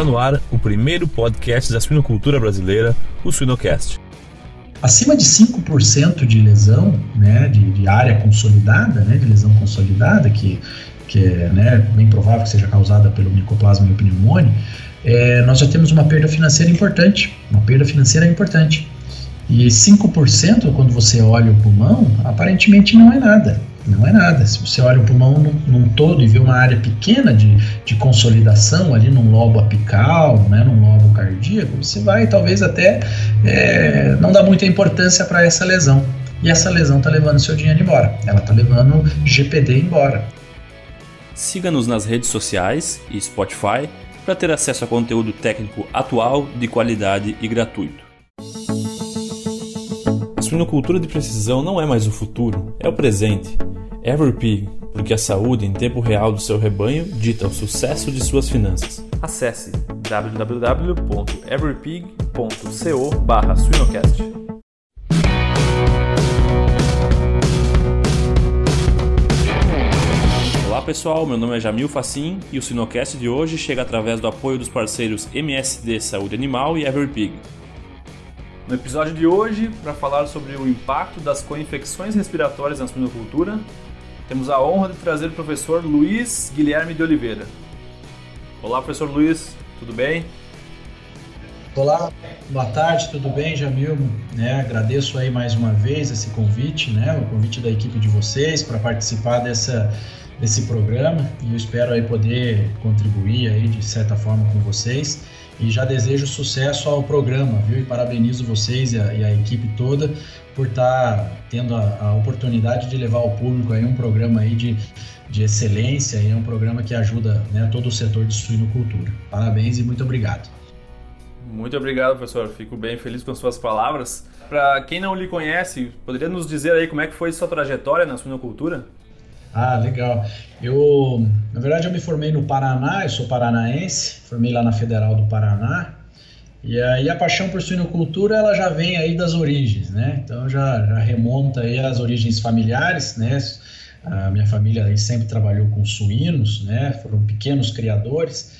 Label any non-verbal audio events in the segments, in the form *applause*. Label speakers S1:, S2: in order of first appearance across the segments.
S1: Está no ar o primeiro podcast da suinocultura brasileira, o Suinocast.
S2: Acima de 5% de lesão, né, de, de, área consolidada, né, de lesão consolidada, que, que é né, bem provável que seja causada pelo micoplasma e pneumônia, é, nós já temos uma perda financeira importante, uma perda financeira importante. E 5%, quando você olha o pulmão, aparentemente não é nada. Não é nada. Se você olha o pulmão num, num todo e vê uma área pequena de, de consolidação ali num lobo apical, né, num lobo cardíaco, você vai talvez até é, não dar muita importância para essa lesão. E essa lesão está levando seu dinheiro embora. Ela está levando GPD embora.
S1: Siga-nos nas redes sociais e Spotify para ter acesso a conteúdo técnico atual, de qualidade e gratuito. A suinocultura de precisão não é mais o futuro, é o presente. Everpig, porque a saúde em tempo real do seu rebanho dita o sucesso de suas finanças. Acesse www.everpig.co/suinocast. Olá pessoal, meu nome é Jamil Facim e o Sinocast de hoje chega através do apoio dos parceiros MSD Saúde Animal e Everpig. No episódio de hoje, para falar sobre o impacto das co-infecções respiratórias na suinocultura, temos a honra de trazer o professor Luiz Guilherme de Oliveira. Olá, professor Luiz, tudo bem?
S2: Olá, boa tarde, tudo bem, Jamil? Né, agradeço aí mais uma vez esse convite, né, o convite da equipe de vocês para participar dessa, desse programa e eu espero aí poder contribuir aí de certa forma com vocês e já desejo sucesso ao programa, viu? E parabenizo vocês e a, e a equipe toda por estar tá tendo a, a, oportunidade de levar ao público aí um programa aí de, de excelência e é um programa que ajuda né, todo o setor de suinocultura. Parabéns e muito obrigado.
S1: Muito obrigado, professor. Fico bem feliz com as suas palavras. Para quem não lhe conhece, poderia nos dizer aí como é que foi sua trajetória na suinocultura?
S2: Ah, legal. Eu, na verdade, eu me formei no Paraná, eu sou paranaense, formei lá na Federal do Paraná. E aí a paixão por suinocultura, ela já vem aí das origens, né? Então já, já remonta aí às origens familiares, né? A minha família aí sempre trabalhou com suínos, né? Foram pequenos criadores.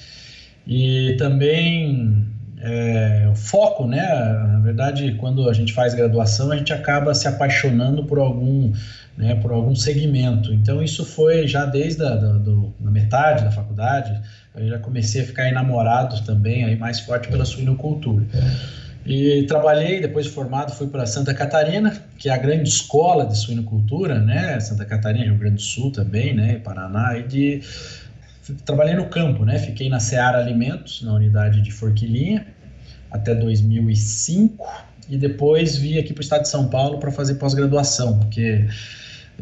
S2: E também é, foco, né? Na verdade, quando a gente faz graduação, a gente acaba se apaixonando por algum né, por algum segmento. Então isso foi já desde a da, do, da metade da faculdade, eu já comecei a ficar enamorado também, aí mais forte pela suinocultura. E trabalhei, depois de formado, fui para Santa Catarina, que é a grande escola de suinocultura, né? Santa Catarina, Rio Grande do Sul também, né? Paraná, e de trabalhei no campo, né? Fiquei na Seara Alimentos, na unidade de Forquilinha, até 2005, e depois vi aqui para o estado de São Paulo para fazer pós-graduação, porque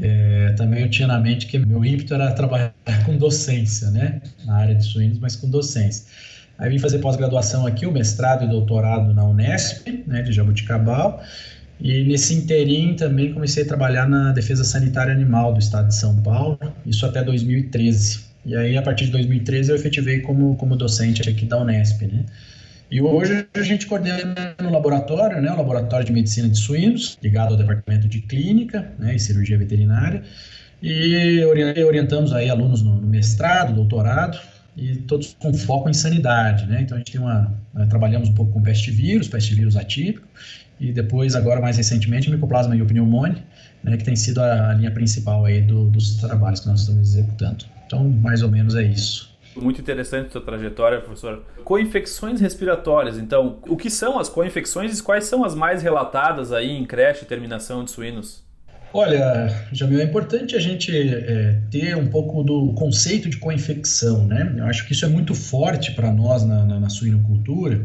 S2: é, também eu tinha na mente que meu ímpeto era trabalhar *laughs* com docência, né? Na área de suínos, mas com docência. Aí vim fazer pós-graduação aqui, o mestrado e doutorado na Unesp, né, de Jabuticabal. E nesse interim também comecei a trabalhar na defesa sanitária animal do estado de São Paulo, isso até 2013. E aí, a partir de 2013, eu efetivei como, como docente aqui da Unesp, né? E hoje a gente coordena no laboratório, né, o Laboratório de Medicina de Suínos, ligado ao Departamento de Clínica né, e Cirurgia Veterinária, e orientamos aí alunos no, mestrado, doutorado, e todos com foco em sanidade, né? Então a gente tem uma, né, trabalhamos um pouco com peste vírus, peste vírus atípico, e depois agora mais recentemente micoplasma e pneumonia, né, que tem sido a, a linha principal aí do, dos trabalhos que nós estamos executando. Então mais ou menos é isso.
S1: Muito interessante a sua trajetória, professor. Coinfecções respiratórias, então, o que são as coinfecções e quais são as mais relatadas aí em creche e terminação de suínos?
S2: Olha, Jamil, é importante a gente é, ter um pouco do conceito de coinfecção, né? Eu acho que isso é muito forte para nós na, na, na suinocultura,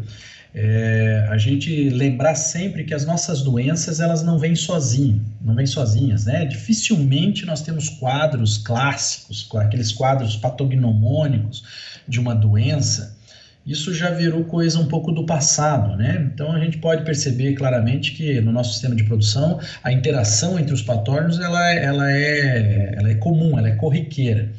S2: é, a gente lembrar sempre que as nossas doenças elas não vêm sozinhas, não vêm sozinhas, né? Dificilmente nós temos quadros clássicos, aqueles quadros patognomônicos de uma doença. Isso já virou coisa um pouco do passado, né? Então a gente pode perceber claramente que no nosso sistema de produção a interação entre os patógenos ela, ela, é, ela é comum, ela é corriqueira.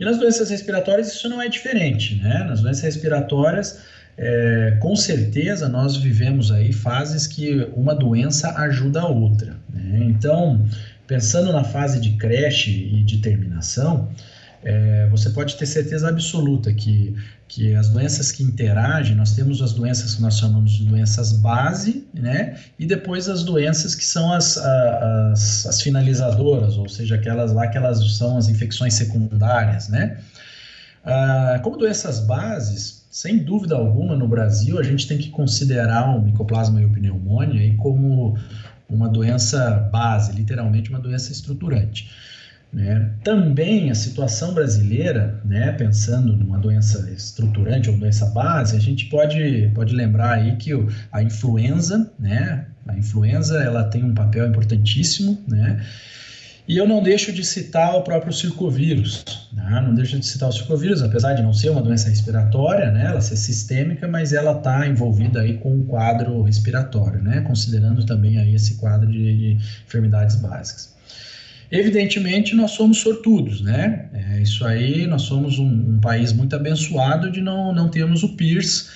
S2: E nas doenças respiratórias isso não é diferente, né? Nas doenças respiratórias é, com certeza nós vivemos aí fases que uma doença ajuda a outra. Né? Então, pensando na fase de creche e de terminação, é, você pode ter certeza absoluta que, que as doenças que interagem, nós temos as doenças que nós chamamos de doenças base, né? E depois as doenças que são as, as, as finalizadoras, ou seja, aquelas lá que elas são as infecções secundárias, né? Ah, como doenças bases, sem dúvida alguma, no Brasil, a gente tem que considerar o micoplasma e o pneumonia aí como uma doença base, literalmente uma doença estruturante. Né? Também a situação brasileira, né, pensando numa doença estruturante ou doença base, a gente pode, pode lembrar aí que o, a influenza, né, a influenza ela tem um papel importantíssimo, né, e eu não deixo de citar o próprio circovírus, né? não deixo de citar o circovírus, apesar de não ser uma doença respiratória, né? ela ser sistêmica, mas ela está envolvida aí com o um quadro respiratório, né? considerando também aí esse quadro de, de enfermidades básicas. Evidentemente, nós somos sortudos, né? É, isso aí, nós somos um, um, país muito abençoado de não, não termos o PIRS,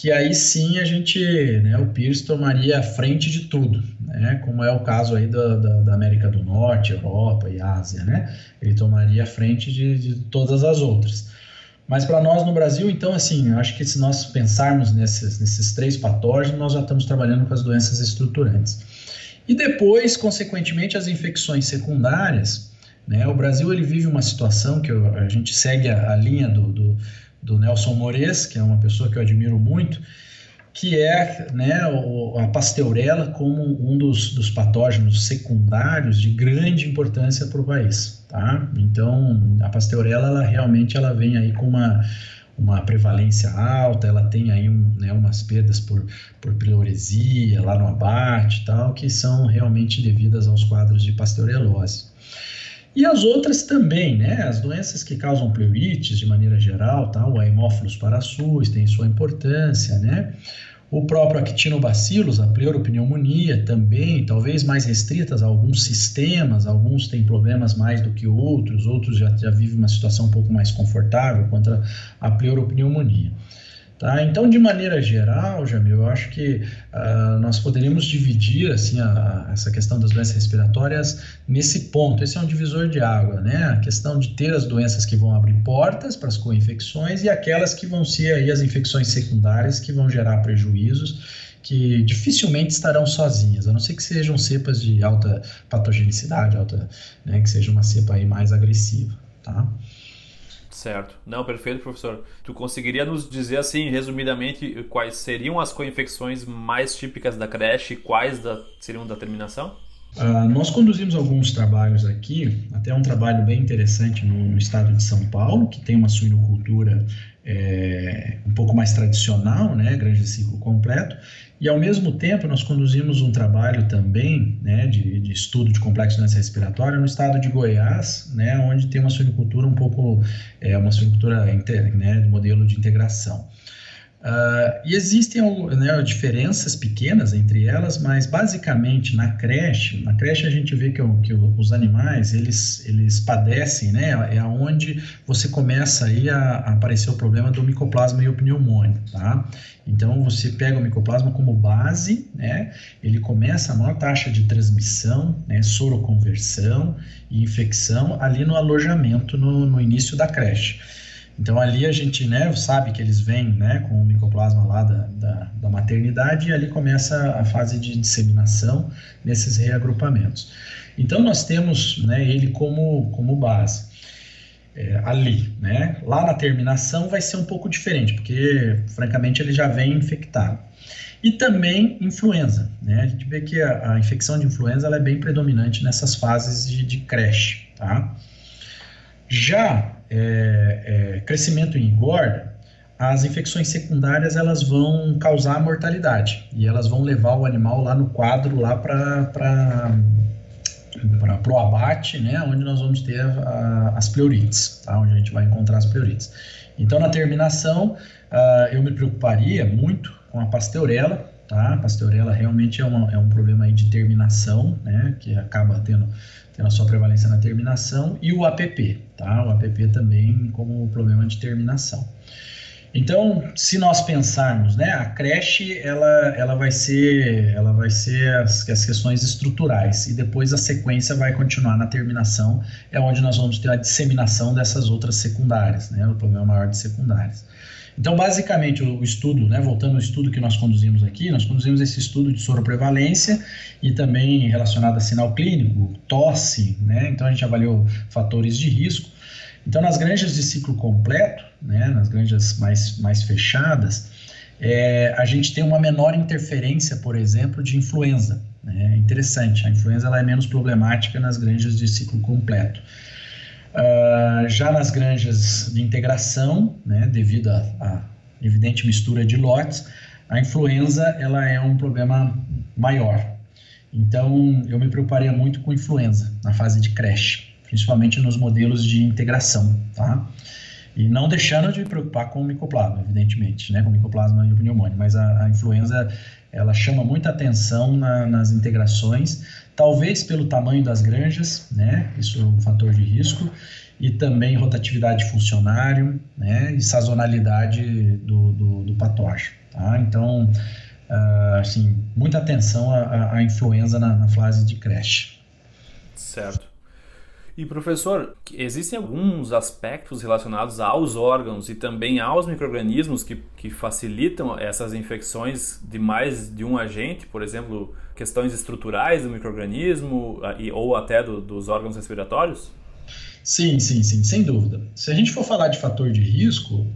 S2: que aí sim a gente, né, o PIRS tomaria a frente de tudo, né? Como é o caso aí da, da, da América do Norte, Europa e Ásia, né? Ele tomaria a frente de, de todas as outras. Mas para nós no Brasil, então, assim, acho que se nós pensarmos nesses, nesses três patógenos, nós já estamos trabalhando com as doenças estruturantes. E depois, consequentemente, as infecções secundárias. Né? O Brasil ele vive uma situação que a gente segue a, a linha do, do, do, Nelson Mores, que é uma pessoa que eu admiro muito, que é né, a pasteurela como um dos, dos patógenos secundários de grande importância para o país. Tá? Então, a pasteurela ela realmente ela vem aí com uma uma prevalência alta, ela tem aí um, né, umas perdas por, por pleuresia lá no abate e tal, que são realmente devidas aos quadros de pasteurelose. E as outras também, né? As doenças que causam pleurites de maneira geral, tá? o Haemophilus parasus tem sua importância, né? O próprio actinobacillus, a pleuropneumonia, também, talvez mais restritas a alguns sistemas, alguns têm problemas mais do que outros, outros já, já vivem uma situação um pouco mais confortável contra a pleuropneumonia. Tá? Então, de maneira geral, Jamil, eu acho que uh, nós poderíamos dividir assim, a, a, essa questão das doenças respiratórias nesse ponto. Esse é um divisor de água, né? A questão de ter as doenças que vão abrir portas para as co-infecções e aquelas que vão ser aí as infecções secundárias que vão gerar prejuízos que dificilmente estarão sozinhas, a não ser que sejam cepas de alta patogenicidade, alta, né, que seja uma cepa aí mais agressiva, tá?
S1: Certo. Não, perfeito, professor. Tu conseguiria nos dizer, assim, resumidamente, quais seriam as co-infecções mais típicas da creche e quais da, seriam da terminação?
S2: Uh, nós conduzimos alguns trabalhos aqui, até um trabalho bem interessante no, no estado de São Paulo, que tem uma suinocultura é, um pouco mais tradicional, né, grande ciclo completo, e ao mesmo tempo nós conduzimos um trabalho também né, de, de estudo de complexo de doença respiratória no estado de Goiás, né, onde tem uma suinocultura um pouco, é, uma suinocultura né, de modelo de integração. Uh, e existem né, diferenças pequenas entre elas, mas basicamente na creche, na creche a gente vê que, que os animais eles, eles padecem, né, é onde você começa aí a, a aparecer o problema do micoplasma e o pneumônio, tá? Então você pega o micoplasma como base, né, ele começa a maior taxa de transmissão, né, soroconversão e infecção ali no alojamento no, no início da creche. Então ali a gente né, sabe que eles vêm né, com o micoplasma lá da, da, da, maternidade e ali começa a fase de disseminação nesses reagrupamentos. Então nós temos né, ele como, como base. É, ali, né? Lá na terminação vai ser um pouco diferente, porque francamente ele já vem infectado. E também influenza, né? A gente vê que a, a infecção de influenza é bem predominante nessas fases de, de creche, tá? Já é, é, crescimento em engorda, as infecções secundárias elas vão causar mortalidade e elas vão levar o animal lá no quadro lá para para o abate, né, onde nós vamos ter a, as pleurites, tá, onde a gente vai encontrar as pleurites. Então, na terminação, uh, eu me preocuparia muito com a pasteurela, tá? A pasteurela realmente é, uma, é um problema aí de terminação, né, que acaba tendo tendo a sua prevalência na terminação, e o APP, tá? O APP também como problema de terminação. Então, se nós pensarmos, né, a creche ela, ela vai ser ela vai ser as, as questões estruturais e depois a sequência vai continuar na terminação, é onde nós vamos ter a disseminação dessas outras secundárias, né, o problema maior de secundárias. Então, basicamente, o estudo, né, voltando ao estudo que nós conduzimos aqui, nós conduzimos esse estudo de soroprevalência e também relacionado a sinal clínico, tosse, né, então a gente avaliou fatores de risco. Então, nas granjas de ciclo completo, né, nas granjas mais, mais fechadas, é, a gente tem uma menor interferência, por exemplo, de influenza. Né? Interessante, a influenza ela é menos problemática nas granjas de ciclo completo. Uh, já nas granjas de integração, né, devido à evidente mistura de lotes, a influenza ela é um problema maior. Então, eu me preocuparia muito com influenza na fase de creche, principalmente nos modelos de integração, tá? E não deixando de me preocupar com o micoplasma, evidentemente, né, com micoplasma e o pneumonia, mas a, a influenza ela chama muita atenção na, nas integrações, talvez pelo tamanho das granjas, né, isso é um fator de risco, e também rotatividade de funcionário, né, e sazonalidade do, do, do patógeno, tá? Então, uh, assim, muita atenção à, à influenza na, na fase de creche.
S1: Certo. E professor, existem alguns aspectos relacionados aos órgãos e também aos microrganismos que, que facilitam essas infecções de mais de um agente, por exemplo, questões estruturais do microorganismo ou até do, dos órgãos respiratórios?
S2: Sim, sim, sim, sem dúvida. Se a gente for falar de fator de risco,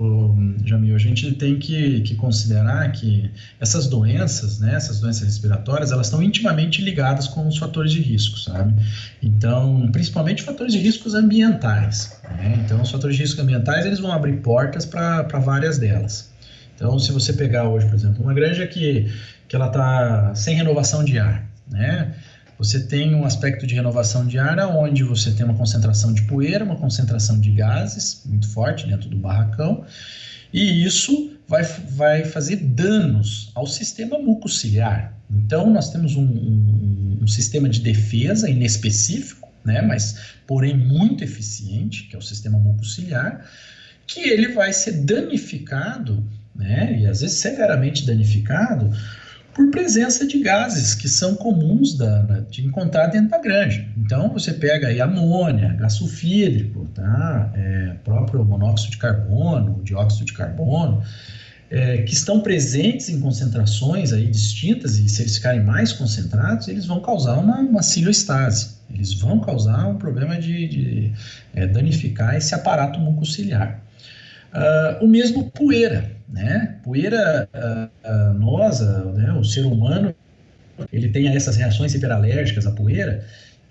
S2: Jamil, a gente tem que, que considerar que essas doenças, né, essas doenças respiratórias, elas estão intimamente ligadas com os fatores de risco, sabe? Então, principalmente fatores de riscos ambientais. Né? Então, os fatores de risco ambientais, eles vão abrir portas para várias delas. Então, se você pegar hoje, por exemplo, uma granja que, que ela está sem renovação de ar, né? Você tem um aspecto de renovação de ar onde você tem uma concentração de poeira, uma concentração de gases muito forte dentro do barracão, e isso vai, vai fazer danos ao sistema mucociliar. Então, nós temos um, um, um sistema de defesa inespecífico, né, mas porém muito eficiente, que é o sistema mucociliar, que ele vai ser danificado, né, e às vezes severamente danificado, por presença de gases que são comuns da, de encontrar dentro da granja. Então você pega aí amônia, gás sulfídrico, tá? É, próprio monóxido de carbono, dióxido de carbono, é, que estão presentes em concentrações aí distintas e se eles ficarem mais concentrados, eles vão causar uma, uma ciloestase. Eles vão causar um problema de, de é, danificar esse aparato mucociliar. Uh, o mesmo poeira, né? Poeira uh, uh, nosa, né? o ser humano, ele tem essas reações hiperalérgicas à poeira,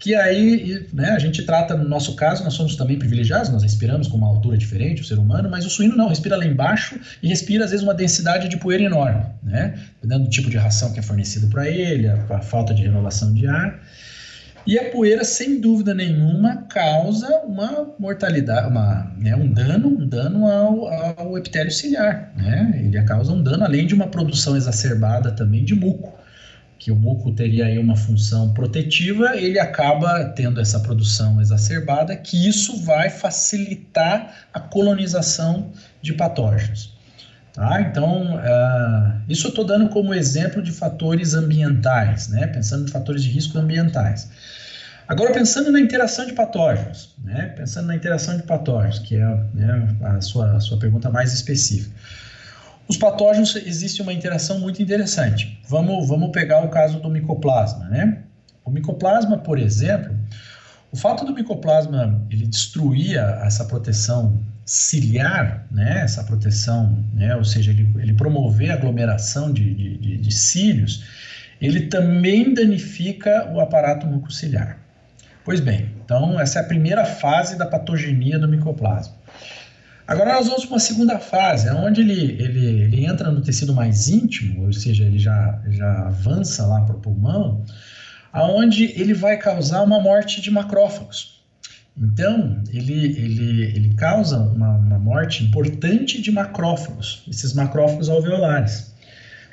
S2: que aí né, a gente trata, no nosso caso, nós somos também privilegiados, nós respiramos com uma altura diferente, o ser humano, mas o suíno não, respira lá embaixo e respira, às vezes, uma densidade de poeira enorme, né? Dependendo do tipo de ração que é fornecido para ele, a, a falta de renovação de ar. E a poeira, sem dúvida nenhuma, causa uma mortalidade, uma, né, um dano, um dano ao, ao epitélio ciliar. Né? Ele causa um dano, além de uma produção exacerbada também de muco, que o muco teria aí uma função protetiva, ele acaba tendo essa produção exacerbada, que isso vai facilitar a colonização de patógenos. Tá? Então, uh, isso eu estou dando como exemplo de fatores ambientais, né? pensando em fatores de risco ambientais. Agora, pensando na interação de patógenos, né? pensando na interação de patógenos, que é né, a, sua, a sua pergunta mais específica. Os patógenos, existe uma interação muito interessante. Vamos, vamos pegar o caso do micoplasma. Né? O micoplasma, por exemplo, o fato do micoplasma ele destruir essa proteção ciliar, né, essa proteção, né, ou seja, ele, ele promover a aglomeração de, de, de, de cílios, ele também danifica o aparato mucociliar. Pois bem, então essa é a primeira fase da patogenia do micoplasma. Agora nós vamos para uma segunda fase, onde ele, ele, ele entra no tecido mais íntimo, ou seja, ele já, já avança lá para o pulmão, aonde ele vai causar uma morte de macrófagos. Então, ele, ele, ele causa uma, uma morte importante de macrófagos, esses macrófagos alveolares,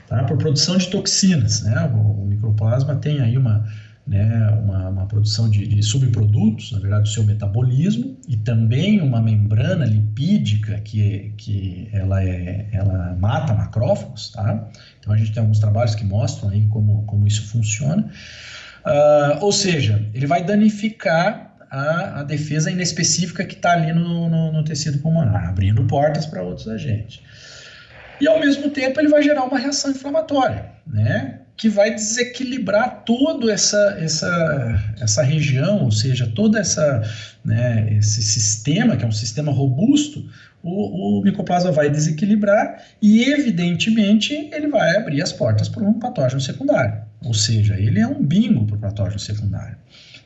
S2: tá? por produção de toxinas. Né? O, o microplasma tem aí uma, né, uma, uma produção de, de, subprodutos, na verdade, do seu metabolismo, e também uma membrana lipídica que, que ela, é, ela mata macrófagos, tá? Então a gente tem alguns trabalhos que mostram aí como, como isso funciona. Uh, ou seja, ele vai danificar a, a defesa inespecífica que está ali no, no, no tecido pulmonar, abrindo portas para outros agentes. E ao mesmo tempo ele vai gerar uma reação inflamatória, né? Que vai desequilibrar toda essa, essa, essa região, ou seja, todo essa, né, esse sistema, que é um sistema robusto, o, o micoplasma vai desequilibrar e, evidentemente, ele vai abrir as portas para um patógeno secundário. Ou seja, ele é um bingo para o patógeno secundário.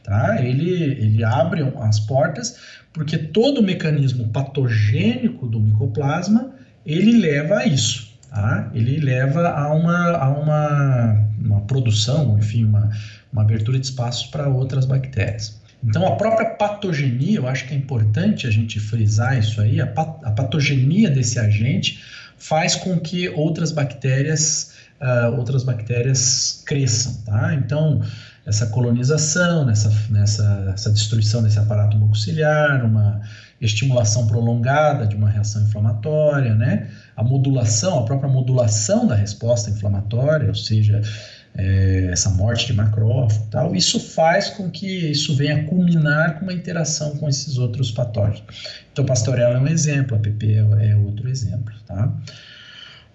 S2: Tá? Ele, ele abre as portas porque todo o mecanismo patogênico do micoplasma ele leva a isso. Tá? Ele leva a uma, a uma, uma produção, enfim, uma, uma abertura de espaços para outras bactérias. Então, a própria patogenia, eu acho que é importante a gente frisar isso aí, a, pat a patogenia desse agente faz com que outras bactérias, uh, outras bactérias cresçam, tá? Então, essa colonização, nessa, nessa essa destruição desse aparato mucociliar, uma estimulação prolongada de uma reação inflamatória, né? A modulação, a própria modulação da resposta inflamatória, ou seja, é, essa morte de macrófago tal, isso faz com que isso venha culminar com uma interação com esses outros patógenos. Então, Pastorella é um exemplo, a PP é, é outro exemplo, tá?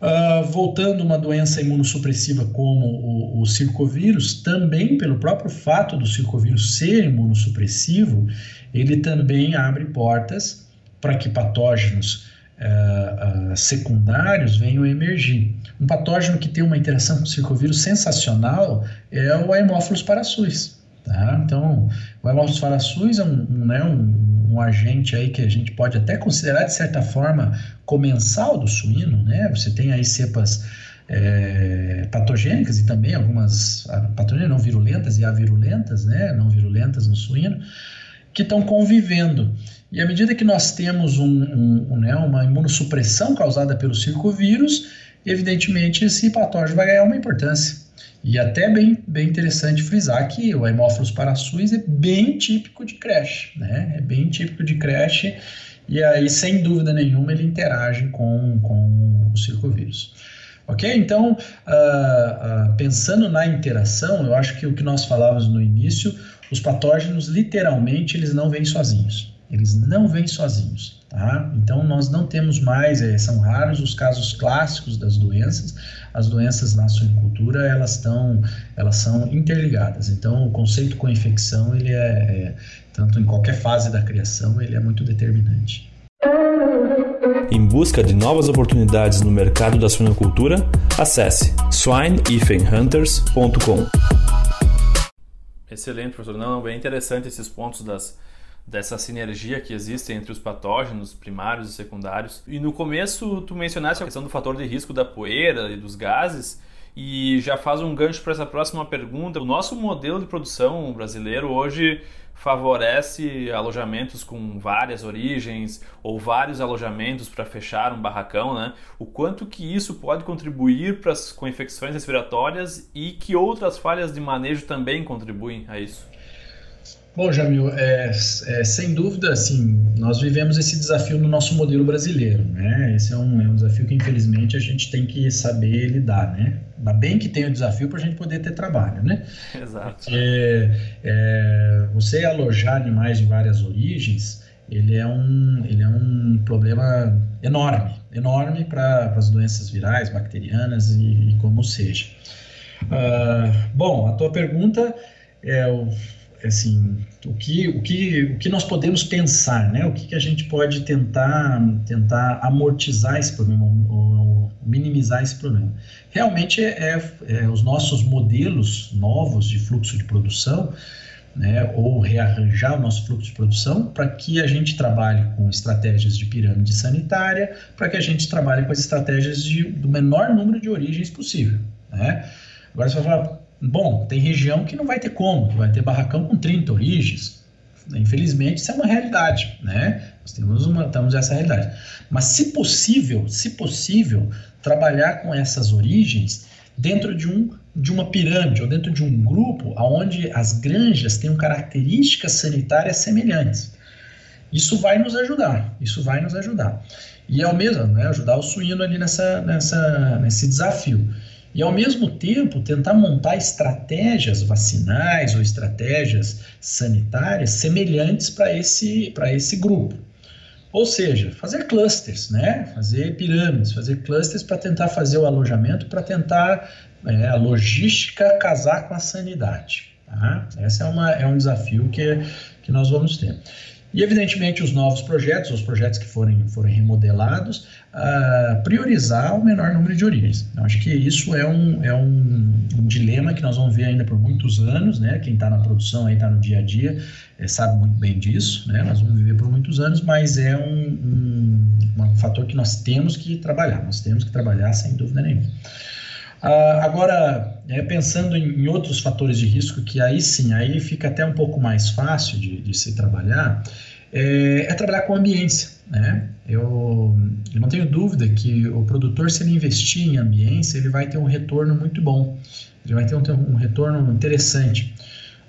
S2: Uh, voltando uma doença imunossupressiva como o, o circovírus, também pelo próprio fato do circovírus ser imunossupressivo, ele também abre portas para que patógenos uh, uh, secundários venham a emergir. Um patógeno que tem uma interação com o circovírus sensacional é o Haemophilus parasuis. Tá? Então, o Haemophilus parasuis é um, um, né, um, um, agente aí que a gente pode até considerar, de certa forma, comensal do suíno. Né? Você tem aí cepas é, patogênicas e também algumas patogênicas não virulentas e avirulentas, né? não virulentas no suíno, que estão convivendo. E à medida que nós temos um, um, um, né, uma imunossupressão causada pelo circovírus, evidentemente esse patógeno vai ganhar uma importância. E até bem, bem interessante frisar que o Haemophilus parasuis é bem típico de creche, né? É bem típico de creche e aí, sem dúvida nenhuma, ele interage com, com o circovírus. Ok? Então, uh, uh, pensando na interação, eu acho que o que nós falávamos no início, os patógenos, literalmente, eles não vêm sozinhos. Eles não vêm sozinhos, tá? Então, nós não temos mais, é, são raros os casos clássicos das doenças. As doenças na suinicultura, elas, estão, elas são interligadas. Então, o conceito com infecção, ele é, é, tanto em qualquer fase da criação, ele é muito determinante.
S1: Em busca de novas oportunidades no mercado da suinocultura, acesse swine-hunters.com. Excelente, professor. Não, bem interessante esses pontos das, dessa sinergia que existe entre os patógenos primários e secundários. E no começo tu mencionaste a questão do fator de risco da poeira e dos gases. E já faz um gancho para essa próxima pergunta. O nosso modelo de produção brasileiro hoje favorece alojamentos com várias origens ou vários alojamentos para fechar um barracão, né? O quanto que isso pode contribuir para com infecções respiratórias e que outras falhas de manejo também contribuem a isso?
S2: Bom, Jamil, é, é, sem dúvida, assim, nós vivemos esse desafio no nosso modelo brasileiro, né? Esse é um, é um desafio que, infelizmente, a gente tem que saber lidar, né? Ainda bem que tem o desafio para a gente poder ter trabalho, né?
S1: Exato.
S2: Porque é, você alojar animais de várias origens, ele é um, ele é um problema enorme, enorme para as doenças virais, bacterianas e, e como seja. Uh, bom, a tua pergunta é o assim, o que, o que, o que nós podemos pensar, né? O que, que a gente pode tentar, tentar amortizar esse problema, ou, minimizar esse problema. Realmente é, é, é, os nossos modelos novos de fluxo de produção, né? Ou rearranjar o nosso fluxo de produção para que a gente trabalhe com estratégias de pirâmide sanitária, para que a gente trabalhe com as estratégias de, do menor número de origens possível, né? Agora você vai falar, Bom, tem região que não vai ter como, que vai ter barracão com 30 origens. Infelizmente, isso é uma realidade, né? Nós temos, uma, temos essa realidade. Mas, se possível, se possível, trabalhar com essas origens dentro de um de uma pirâmide ou dentro de um grupo onde as granjas tenham características sanitárias semelhantes. Isso vai nos ajudar, isso vai nos ajudar. E ao mesmo, né, ajudar o suíno ali nessa, nessa, nesse desafio. E ao mesmo tempo tentar montar estratégias vacinais ou estratégias sanitárias semelhantes para esse, esse grupo. Ou seja, fazer clusters, né? fazer pirâmides, fazer clusters para tentar fazer o alojamento, para tentar é, a logística casar com a sanidade. Tá? Esse é, uma, é um desafio que, que nós vamos ter. E, evidentemente, os novos projetos, os projetos que forem, forem remodelados, priorizar o menor número de origens. Eu acho que isso é, um, é um, um, dilema que nós vamos ver ainda por muitos anos, né? Quem está na produção, aí está no dia a dia, é, sabe muito bem disso, né? Nós vamos viver por muitos anos, mas é um, um, um fator que nós temos que trabalhar, nós temos que trabalhar sem dúvida nenhuma. Uh, agora, é, pensando em, em, outros fatores de risco, que aí sim, aí fica até um pouco mais fácil de, de se trabalhar, é, é, trabalhar com ambiência. Né? Eu, eu, não tenho dúvida que o produtor, se ele investir em ambiência, ele vai ter um retorno muito bom, ele vai ter um, um retorno interessante.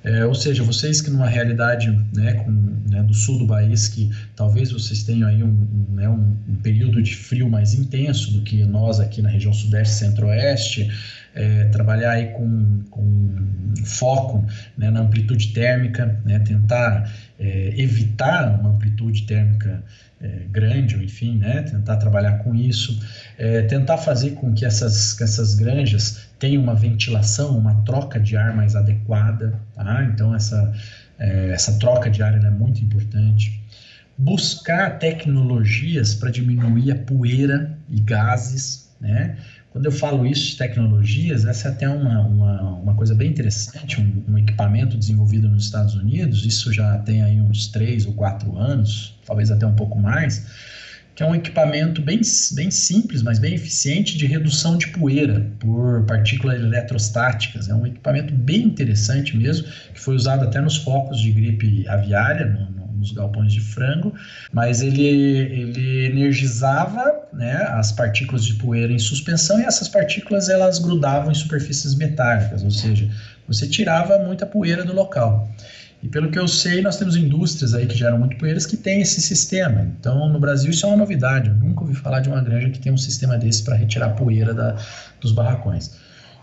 S2: É, ou seja, vocês que numa realidade né, com, né, do sul do país, que talvez vocês tenham aí um, um, né, um, período de frio mais intenso do que nós aqui na região sudeste centro-oeste, é, trabalhar aí com, com foco né, na amplitude térmica, né, tentar é, evitar uma amplitude térmica é, grande, ou enfim, né, tentar trabalhar com isso, é, tentar fazer com que essas, que essas granjas tenham uma ventilação, uma troca de ar mais adequada, tá? então essa, é, essa troca de ar é muito importante. Buscar tecnologias para diminuir a poeira e gases, né? Quando eu falo isso de tecnologias, essa é até uma, uma, uma coisa bem interessante, um, um, equipamento desenvolvido nos Estados Unidos, isso já tem aí uns três ou quatro anos, talvez até um pouco mais, que é um equipamento bem, bem simples, mas bem eficiente de redução de poeira por partículas eletrostáticas. É um equipamento bem interessante mesmo, que foi usado até nos focos de gripe aviária, no, nos galpões de frango, mas ele, ele energizava né, as partículas de poeira em suspensão e essas partículas elas grudavam em superfícies metálicas, ou seja, você tirava muita poeira do local. E pelo que eu sei, nós temos indústrias aí que geram muito poeiras que têm esse sistema. Então, no Brasil, isso é uma novidade. Eu nunca ouvi falar de uma granja que tem um sistema desse para retirar poeira da, dos barracões.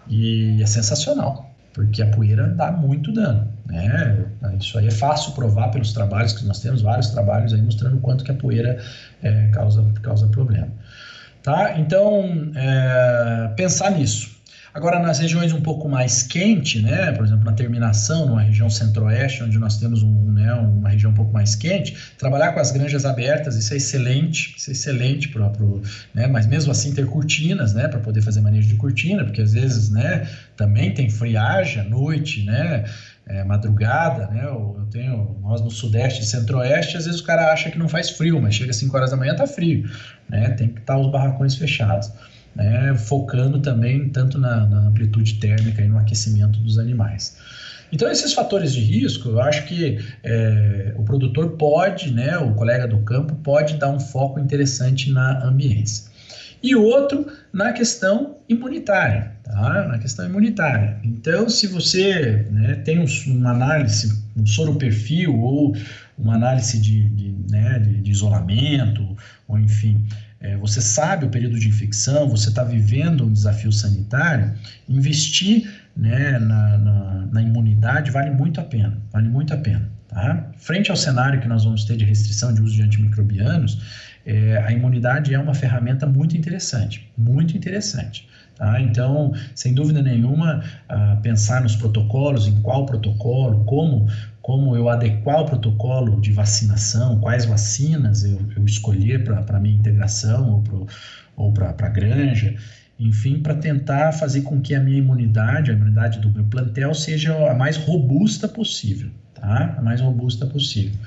S2: E é sensacional porque a poeira dá muito dano. Né? Isso aí é fácil provar pelos trabalhos que nós temos, vários trabalhos aí mostrando o quanto que a poeira é, causa, causa problema. Tá? Então, é, pensar nisso. Agora, nas regiões um pouco mais quente, né, por exemplo, na terminação, numa região centro-oeste, onde nós temos um, né, uma região um pouco mais quente, trabalhar com as granjas abertas, isso é excelente, isso é excelente para né, mas mesmo assim ter cortinas, né, para poder fazer manejo de cortina, porque às vezes, né, também tem friagem à noite, né, é, madrugada, né? Eu, tenho nós no sudeste e centro-oeste, às vezes o cara acha que não faz frio, mas chega às 5 horas da manhã tá frio, né? Tem que estar tá os barracões fechados né, focando também tanto na, na, amplitude térmica e no aquecimento dos animais. Então, esses fatores de risco, eu acho que é, o produtor pode, né, o colega do campo, pode dar um foco interessante na ambiência. E outro na questão imunitária, tá? Na questão imunitária. Então, se você né, tem um, uma análise, um soro perfil ou uma análise de, de, né, de, de isolamento, ou enfim, é, você sabe o período de infecção, você está vivendo um desafio sanitário, investir né, na, na, na, imunidade vale muito a pena, vale muito a pena. Tá? Frente ao cenário que nós vamos ter de restrição de uso de antimicrobianos, é, a imunidade é uma ferramenta muito interessante, muito interessante. Tá? Então, sem dúvida nenhuma, uh, pensar nos protocolos, em qual protocolo, como como eu adequar o protocolo de vacinação, quais vacinas eu, eu escolher para minha integração ou para a granja, enfim, para tentar fazer com que a minha imunidade, a imunidade do meu plantel, seja a mais robusta possível, tá? A mais robusta possível.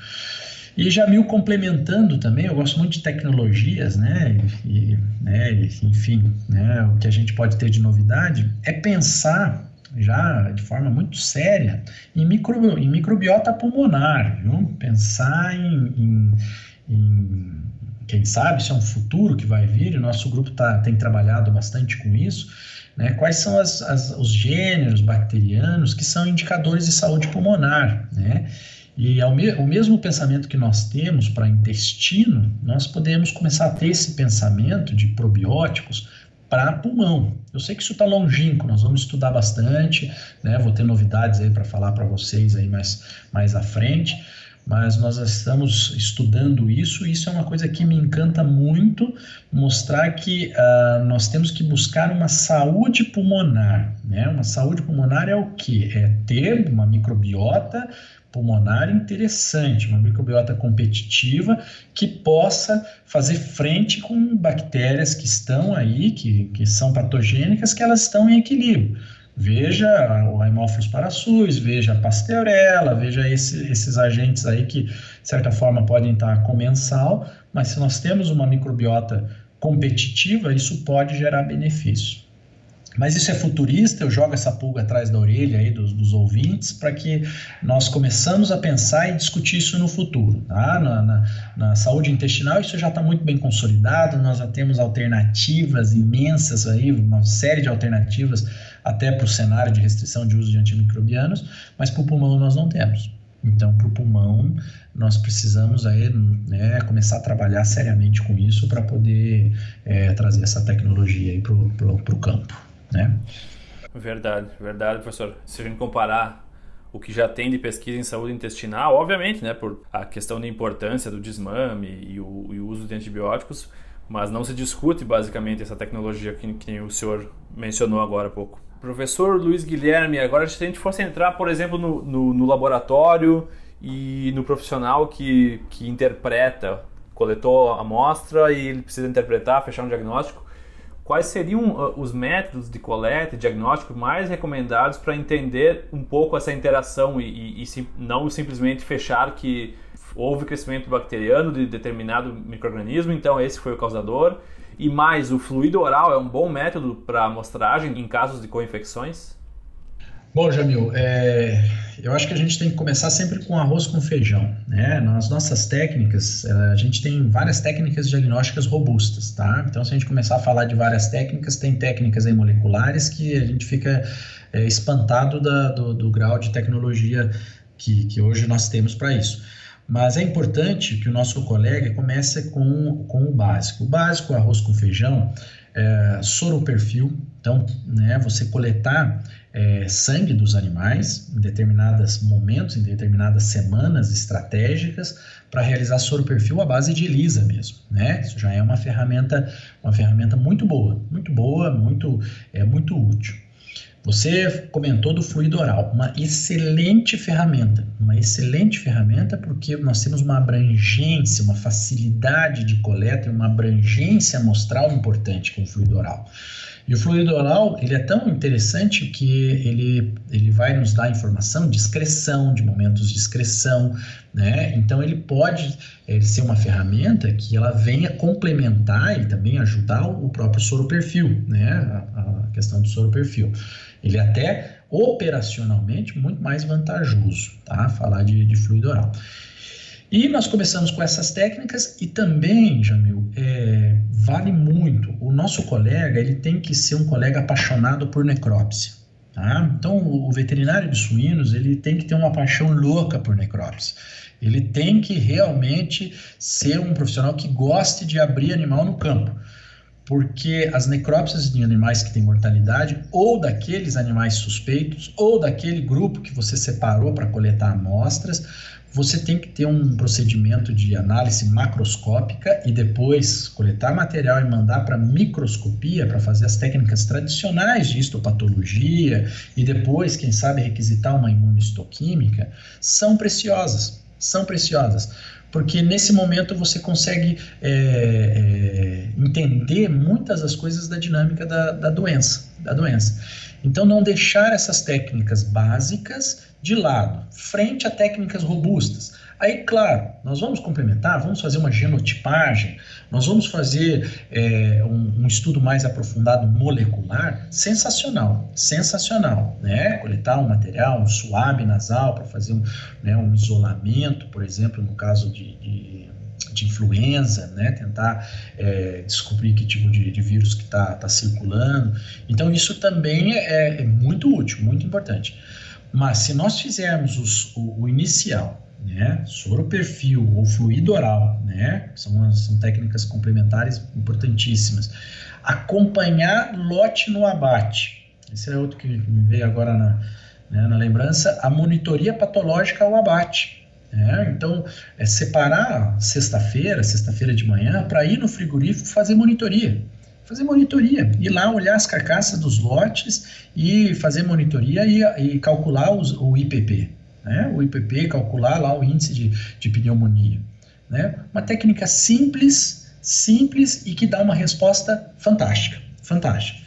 S2: E já me complementando também, eu gosto muito de tecnologias, né? E, né, enfim, né, o que a gente pode ter de novidade é pensar já de forma muito séria em, micro, em microbiota pulmonar, viu? pensar em, em, em, quem sabe, isso é um futuro que vai vir, o nosso grupo tá, tem trabalhado bastante com isso, né, quais são as, as, os gêneros bacterianos que são indicadores de saúde pulmonar, né? E ao me, o mesmo pensamento que nós temos para intestino, nós podemos começar a ter esse pensamento de probióticos para pulmão. Eu sei que isso está longínquo, nós vamos estudar bastante, né? Vou ter novidades aí para falar para vocês aí mais, mais à frente, mas nós estamos estudando isso e isso é uma coisa que me encanta muito, mostrar que uh, nós temos que buscar uma saúde pulmonar, né? Uma saúde pulmonar é o que? É ter uma microbiota pulmonar interessante, uma microbiota competitiva que possa fazer frente com bactérias que estão aí, que, que são patogênicas, que elas estão em equilíbrio. Veja o Haemophilus parasuis, veja a Pasteurella, veja esse, esses agentes aí que, de certa forma, podem estar comensal, mas se nós temos uma microbiota competitiva, isso pode gerar benefício. Mas isso é futurista, eu jogo essa pulga atrás da orelha aí dos, dos ouvintes para que nós começamos a pensar e discutir isso no futuro. Tá? Na, na, na saúde intestinal isso já está muito bem consolidado, nós já temos alternativas imensas aí, uma série de alternativas até para o cenário de restrição de uso de antimicrobianos, mas para o pulmão nós não temos. Então, para o pulmão, nós precisamos aí, né, começar a trabalhar seriamente com isso para poder é, trazer essa tecnologia para o campo né?
S1: Verdade, verdade, professor. Se a gente comparar o que já tem de pesquisa em saúde intestinal, obviamente, né, por a questão da importância do desmame e o, e o uso de antibióticos, mas não se discute basicamente essa tecnologia que, que o senhor mencionou agora há pouco. Professor Luiz Guilherme, agora se a gente fosse entrar, por exemplo, no, no, no laboratório e no profissional que, que interpreta, coletou a amostra e ele precisa interpretar, fechar um diagnóstico, quais seriam uh, os métodos de coleta e diagnóstico mais recomendados para entender um pouco essa interação e, e, e, não simplesmente fechar que houve crescimento bacteriano de determinado microorganismo, então esse foi o causador. E mais, o fluido oral é um bom método para amostragem em casos de co-infecções?
S2: Bom, Jamil, é, eu acho que a gente tem que começar sempre com arroz com feijão. Né? Nas nossas técnicas, é, a gente tem várias técnicas diagnósticas robustas, tá? Então, se a gente começar a falar de várias técnicas, tem técnicas aí moleculares que a gente fica é, espantado da, do, do, grau de tecnologia que, que hoje nós temos para isso. Mas é importante que o nosso colega comece com, com o básico. O básico, arroz com feijão, é, soro perfil. Então, né, você coletar é, sangue dos animais em determinados momentos, em determinadas semanas estratégicas para realizar soro perfil à base de ELISA mesmo, né? Isso já é uma ferramenta, uma ferramenta muito boa, muito boa, muito é muito útil. Você comentou do fluido oral, uma excelente ferramenta, uma excelente ferramenta porque nós temos uma abrangência, uma facilidade de coleta e uma abrangência amostral importante com o fluido oral. E o fluido oral, ele é tão interessante que ele, ele vai nos dar informação de excreção, de momentos de excreção, né? Então ele pode ele ser uma ferramenta que ela venha complementar e também ajudar o próprio soro perfil, né? A, a questão do soro perfil. Ele é até operacionalmente muito mais vantajoso, tá? Falar de, de fluido oral. E nós começamos com essas técnicas e também, Jamil, é, vale muito. O nosso colega ele tem que ser um colega apaixonado por necrópsia. Tá? Então, o veterinário de suínos ele tem que ter uma paixão louca por necrópsia. Ele tem que realmente ser um profissional que goste de abrir animal no campo porque as necrópsias de animais que têm mortalidade, ou daqueles animais suspeitos, ou daquele grupo que você separou para coletar amostras, você tem que ter um procedimento de análise macroscópica e depois coletar material e mandar para microscopia para fazer as técnicas tradicionais de histopatologia e depois, quem sabe, requisitar uma imunistoquímica, são preciosas. São preciosas porque nesse momento você consegue é, é, entender muitas das coisas da dinâmica da, da doença, da doença. Então, não deixar essas técnicas básicas de lado, frente a técnicas robustas. Aí, claro, nós vamos complementar, vamos fazer uma genotipagem, nós vamos fazer é, um, um, estudo mais aprofundado molecular, sensacional, sensacional, né? Coletar um material, um suave nasal para fazer um, né, um isolamento, por exemplo, no caso de, de de influenza, né? Tentar é, descobrir que tipo de, de vírus que está tá circulando. Então isso também é, é, muito útil, muito importante. Mas se nós fizermos os, o, o, inicial, né? Soro perfil ou fluido oral, né? São, são técnicas complementares importantíssimas. Acompanhar lote no abate. Esse é outro que me veio agora na, né, na lembrança. A monitoria patológica ao abate é, então, é separar sexta-feira, sexta-feira de manhã, para ir no frigorífico fazer monitoria. Fazer monitoria, ir lá olhar as carcaças dos lotes e fazer monitoria e, e calcular os, o IPP. Né? O IPP, calcular lá o índice de, de pneumonia. Né? Uma técnica simples, simples e que dá uma resposta fantástica. Fantástica.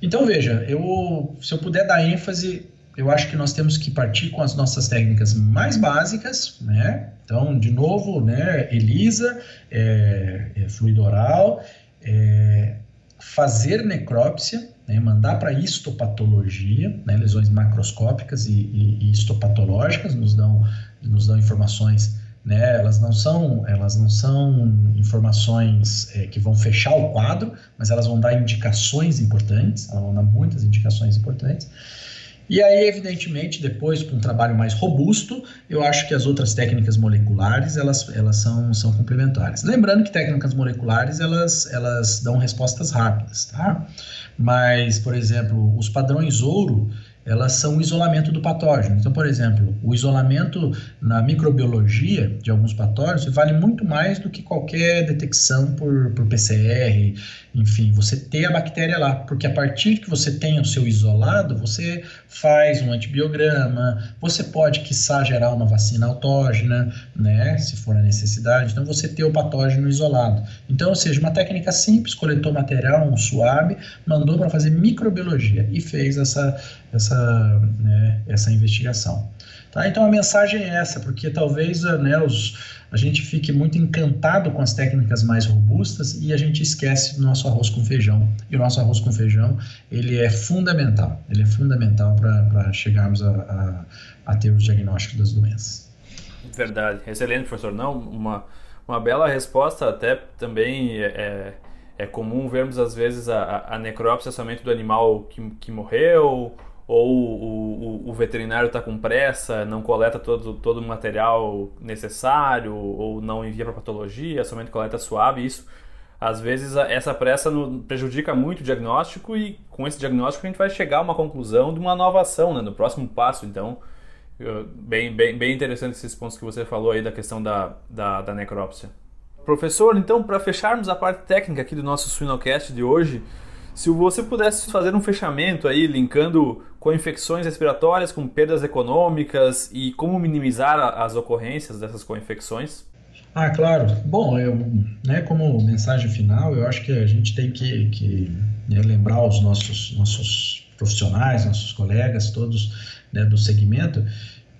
S2: Então, veja, eu, se eu puder dar ênfase eu acho que nós temos que partir com as nossas técnicas mais básicas, né? Então, de novo, né? ELISA, é, é, fluido oral, é, fazer necrópsia, né? mandar para histopatologia, né? lesões macroscópicas e, e, e, histopatológicas nos dão, nos dão informações né, elas não são elas não são informações é, que vão fechar o quadro, mas elas vão dar indicações importantes, elas vão dar muitas indicações importantes. E aí, evidentemente, depois, com um trabalho mais robusto, eu acho que as outras técnicas moleculares, elas, elas são, são complementares. Lembrando que técnicas moleculares, elas, elas dão respostas rápidas, tá? Mas, por exemplo, os padrões ouro, elas são o isolamento do patógeno. Então, por exemplo, o isolamento na microbiologia de alguns patógenos vale muito mais do que qualquer detecção por, por PCR, enfim, você ter a bactéria lá, porque a partir que você tem o seu isolado, você faz um antibiograma, você pode, quiçá, gerar uma vacina autógena, né, se for a necessidade, então você ter o patógeno isolado. Então, ou seja, uma técnica simples, coletou material, um suave, mandou para fazer microbiologia e fez essa, essa, né, essa investigação. Tá? Então a mensagem é essa, porque talvez né, os, a gente fique muito encantado com as técnicas mais robustas e a gente esquece do nosso arroz com feijão. E o nosso arroz com feijão, ele é fundamental, ele é fundamental para chegarmos a, a, a, ter os diagnósticos das doenças.
S1: Verdade, excelente professor. Não, uma, uma bela resposta, até também é, é, é comum vermos às vezes a, a necrópsia somente do animal que, que morreu ou o, o, o veterinário está com pressa, não coleta todo, todo o material necessário, ou não envia para patologia, somente coleta suave, isso às vezes essa pressa prejudica muito o diagnóstico e com esse diagnóstico a gente vai chegar a uma conclusão de uma nova ação, né, no próximo passo. Então, bem, bem, bem interessante esses pontos que você falou aí da questão da, da, da necrópsia. Professor, então, para fecharmos a parte técnica aqui do nosso Suinocast de hoje, se você pudesse fazer um fechamento aí, linkando com infecções respiratórias, com perdas econômicas e como minimizar as ocorrências dessas co-infecções?
S2: Ah, claro. Bom, eu, né, como mensagem final, eu acho que a gente tem que, que né, lembrar os nossos, nossos profissionais, nossos colegas, todos né, do segmento,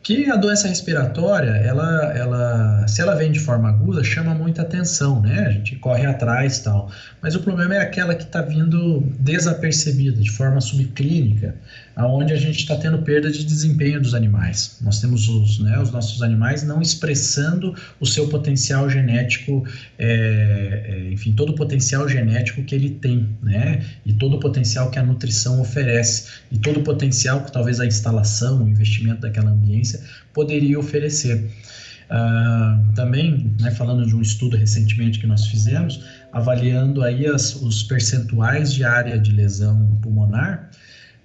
S2: que a doença respiratória, ela, ela, se ela vem de forma aguda, chama muita atenção, né? A gente corre atrás tal. Mas o problema é aquela que está vindo desapercebida, de forma subclínica, aonde a gente está tendo perda de desempenho dos animais. Nós temos os, né, os nossos animais não expressando o seu potencial genético, é, é, enfim, todo o potencial genético que ele tem, né? E todo o potencial que a nutrição oferece, e todo o potencial que talvez a instalação, o investimento daquela ambiência poderia oferecer. Uh, também, né, falando de um estudo recentemente que nós fizemos, avaliando aí as, os percentuais de área de lesão pulmonar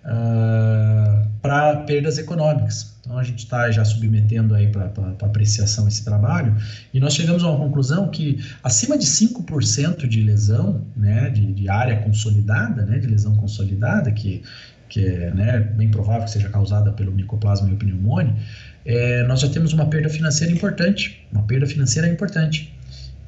S2: uh, ah, para perdas econômicas. Então a gente está já submetendo aí para apreciação esse trabalho e nós chegamos a uma conclusão que acima de 5% de lesão, né, de, de, área consolidada, né, de lesão consolidada, que, que é né, bem provável que seja causada pelo micoplasma e o pneumônio, é, nós já temos uma perda financeira importante, uma perda financeira importante.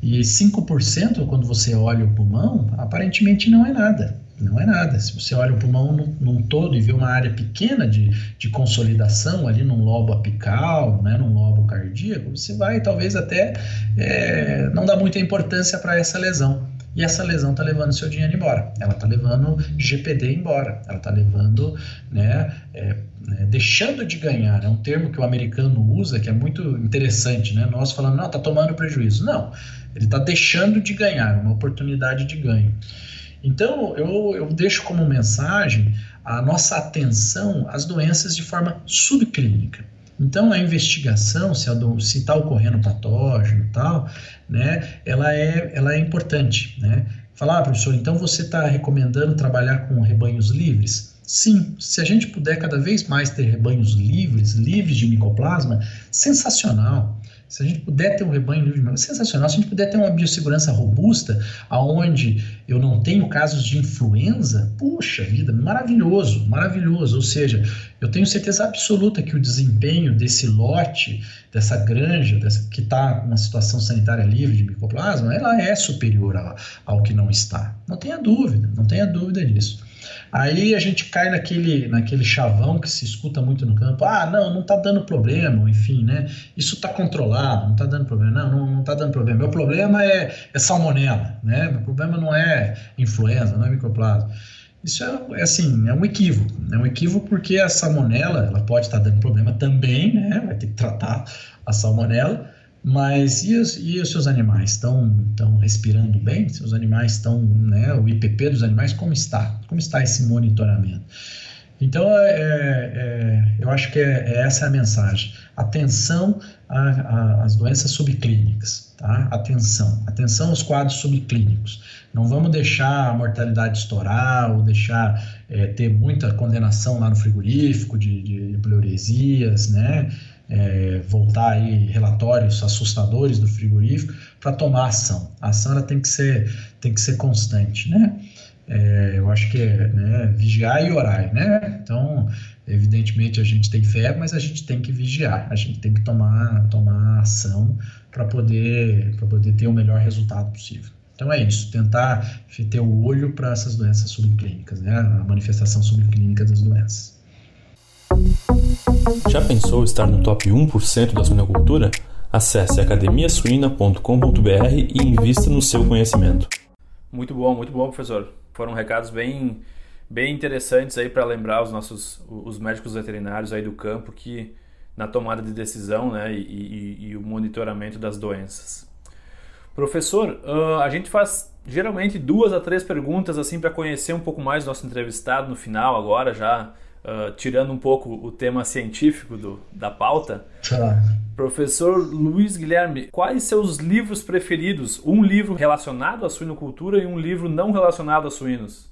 S2: E 5%, quando você olha o pulmão, aparentemente não é nada. Não é nada. Se você olha o pulmão num, num todo e vê uma área pequena de, de consolidação ali num lobo apical, né, num lobo cardíaco, você vai talvez até é, não dar muita importância para essa lesão. E essa lesão está levando seu dinheiro embora. Ela está levando GPD embora. Ela está levando, né, é, né, deixando de ganhar. É um termo que o americano usa que é muito interessante, né? Nós falando, não, está tomando prejuízo. Não, ele está deixando de ganhar, uma oportunidade de ganho. Então, eu, eu deixo como mensagem a nossa atenção às doenças de forma subclínica. Então, a investigação, se está ocorrendo patógeno e tal, né, ela, é, ela é importante. Né? Falar, ah, professor, então você está recomendando trabalhar com rebanhos livres? Sim, se a gente puder cada vez mais ter rebanhos livres, livres de micoplasma, sensacional. Se a gente puder ter um rebanho livre, é sensacional. Se a gente puder ter uma biossegurança robusta, aonde eu não tenho casos de influenza, puxa vida, maravilhoso, maravilhoso. Ou seja, eu tenho certeza absoluta que o desempenho desse lote, dessa granja, dessa, que está numa situação sanitária livre de micoplasma, ela é superior ao que não está. Não tenha dúvida, não tenha dúvida disso. Aí a gente cai naquele, naquele chavão que se escuta muito no campo. Ah, não, não está dando problema, enfim, né? Isso está controlado, não está dando problema. Não, não está dando problema. Meu problema é, é salmonela, né? Meu problema não é influenza, não é micoplasma. Isso é, é, assim, é um equívoco. É um equívoco porque a salmonela ela pode estar tá dando problema também, né? Vai ter que tratar a salmonela mas e os, e os seus animais? Estão respirando bem? Seus animais estão, né, o IPP dos animais, como está? Como está esse monitoramento? Então, é, é, eu acho que é, é essa a mensagem. Atenção às doenças subclínicas, tá? Atenção, atenção aos quadros subclínicos. Não vamos deixar a mortalidade estourar ou deixar é, ter muita condenação lá no frigorífico de, de pleuresias, né? É, voltar aí relatórios assustadores do frigorífico para tomar ação. A ação ela tem que ser tem que ser constante, né? É, eu acho que é né, vigiar e orar, né? Então, evidentemente a gente tem fé, mas a gente tem que vigiar, a gente tem que tomar tomar ação para poder para poder ter o melhor resultado possível. Então é isso, tentar ter o olho para essas doenças subclínicas, né? A manifestação subclínica das doenças.
S1: Já pensou estar no top 1% da suinocultura? Acesse academiasuina.com.br e invista no seu conhecimento. Muito bom, muito bom, professor. Foram recados bem, bem interessantes aí para lembrar os nossos os médicos veterinários aí do campo que na tomada de decisão, né, e, e, e o monitoramento das doenças. Professor, uh, a gente faz geralmente duas a três perguntas assim para conhecer um pouco mais do nosso entrevistado no final agora já uh, tirando um pouco o tema científico do, da pauta. Tá. Professor Luiz Guilherme, quais seus livros preferidos? Um livro relacionado à suinocultura e um livro não relacionado a suínos?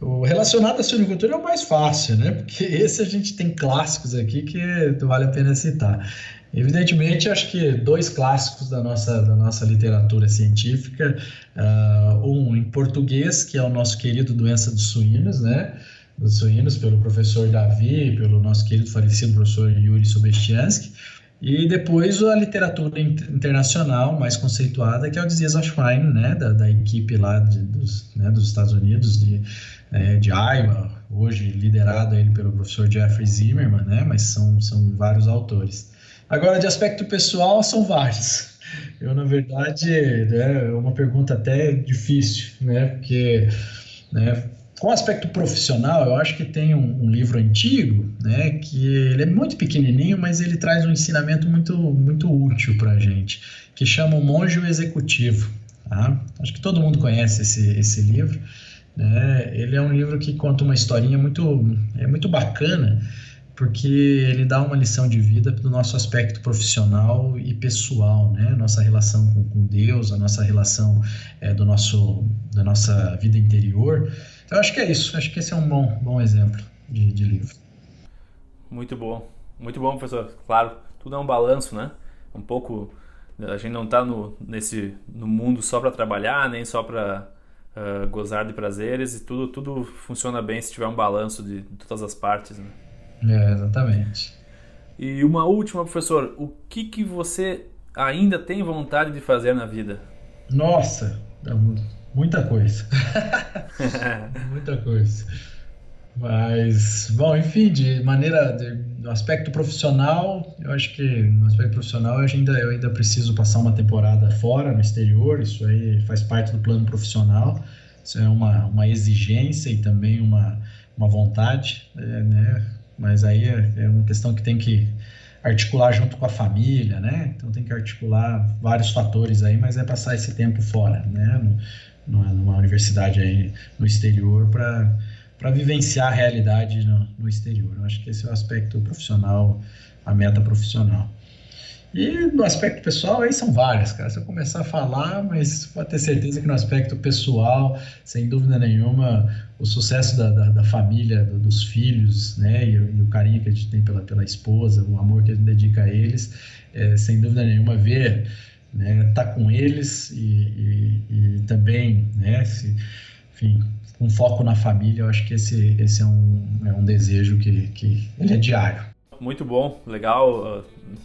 S2: O relacionado à suinocultura é o mais fácil, né? Porque *laughs* esse a gente tem clássicos aqui que vale a pena citar. Evidentemente, acho que dois clássicos da nossa, da nossa literatura científica, uh, um em português, que é o nosso querido Doença dos Suínos, né? Dos suínos, pelo professor Davi, pelo nosso querido falecido professor Yuri Sobestiansky, e depois a literatura internacional mais conceituada, que é o Disease of Swine, né, da, da equipe lá de, dos, né, dos Estados Unidos, de, é, de Iowa, hoje liderado ele pelo professor Jeffrey Zimmerman, né, mas são, são vários autores. Agora, de aspecto pessoal, são vários. Eu, na verdade, né, é uma pergunta até difícil, né, porque né, com aspecto profissional, eu acho que tem um, um, livro antigo, né, que ele é muito pequenininho, mas ele traz um ensinamento muito, muito útil para a gente, que chama O Monge o Executivo. Tá? Acho que todo mundo conhece esse, esse livro. Né? Ele é um livro que conta uma historinha muito, é muito bacana, porque ele dá uma lição de vida do nosso aspecto profissional e pessoal, né? Nossa relação com, com Deus, a nossa relação é, do nosso, da nossa vida interior. Então, acho que é isso. Acho que esse é um bom, bom exemplo de, de livro.
S1: Muito bom. Muito bom, professor. Claro, tudo é um balanço, né? Um pouco. A gente não está no, nesse, no mundo só para trabalhar, nem só para uh, gozar de prazeres, e tudo, tudo funciona bem se tiver um balanço de, de todas as partes. Né?
S2: É, exatamente.
S1: E uma última, professor: o que, que você ainda tem vontade de fazer na vida?
S2: Nossa, Muita coisa. *laughs* Muita coisa. Mas, bom, enfim, de maneira, de, no aspecto profissional, eu acho que no aspecto profissional eu ainda, eu ainda preciso passar uma temporada fora, no exterior, isso aí faz parte do plano profissional, isso é uma, uma exigência e também uma, uma vontade, é, né? Mas aí é, é uma questão que tem que articular junto com a família, né? Então tem que articular vários fatores aí, mas é passar esse tempo fora, né? Numa universidade aí no exterior para vivenciar a realidade no, no, exterior. Eu acho que esse é o aspecto profissional, a meta profissional. E no aspecto pessoal, aí são várias, cara. Se eu começar a falar, mas pode ter certeza que no aspecto pessoal, sem dúvida nenhuma, o sucesso da, da, da família, do, dos filhos, né, e, e, o carinho que a gente tem pela, pela esposa, o amor que a gente dedica a eles, é, sem dúvida nenhuma, ver, né, tá com eles e, e, e também, né, se, enfim, com foco na família, eu acho que esse, esse é, um, é um desejo que, que ele é diário.
S1: Muito bom, legal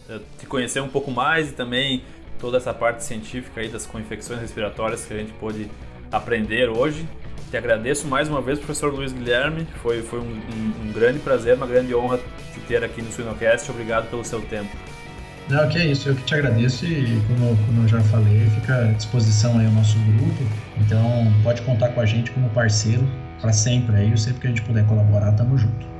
S1: uh, te conhecer um pouco mais e também toda essa parte científica aí das infecções respiratórias que a gente pôde aprender hoje. Te agradeço mais uma vez, professor Luiz Guilherme. Foi, foi um, um, um grande prazer, uma grande honra te ter aqui no Suinocast. Obrigado pelo seu tempo.
S2: Não, que é isso, eu que te agradeço e como, como eu já falei, fica à disposição aí o nosso grupo, então pode contar com a gente como parceiro para sempre aí, sempre que a gente puder colaborar, tamo junto.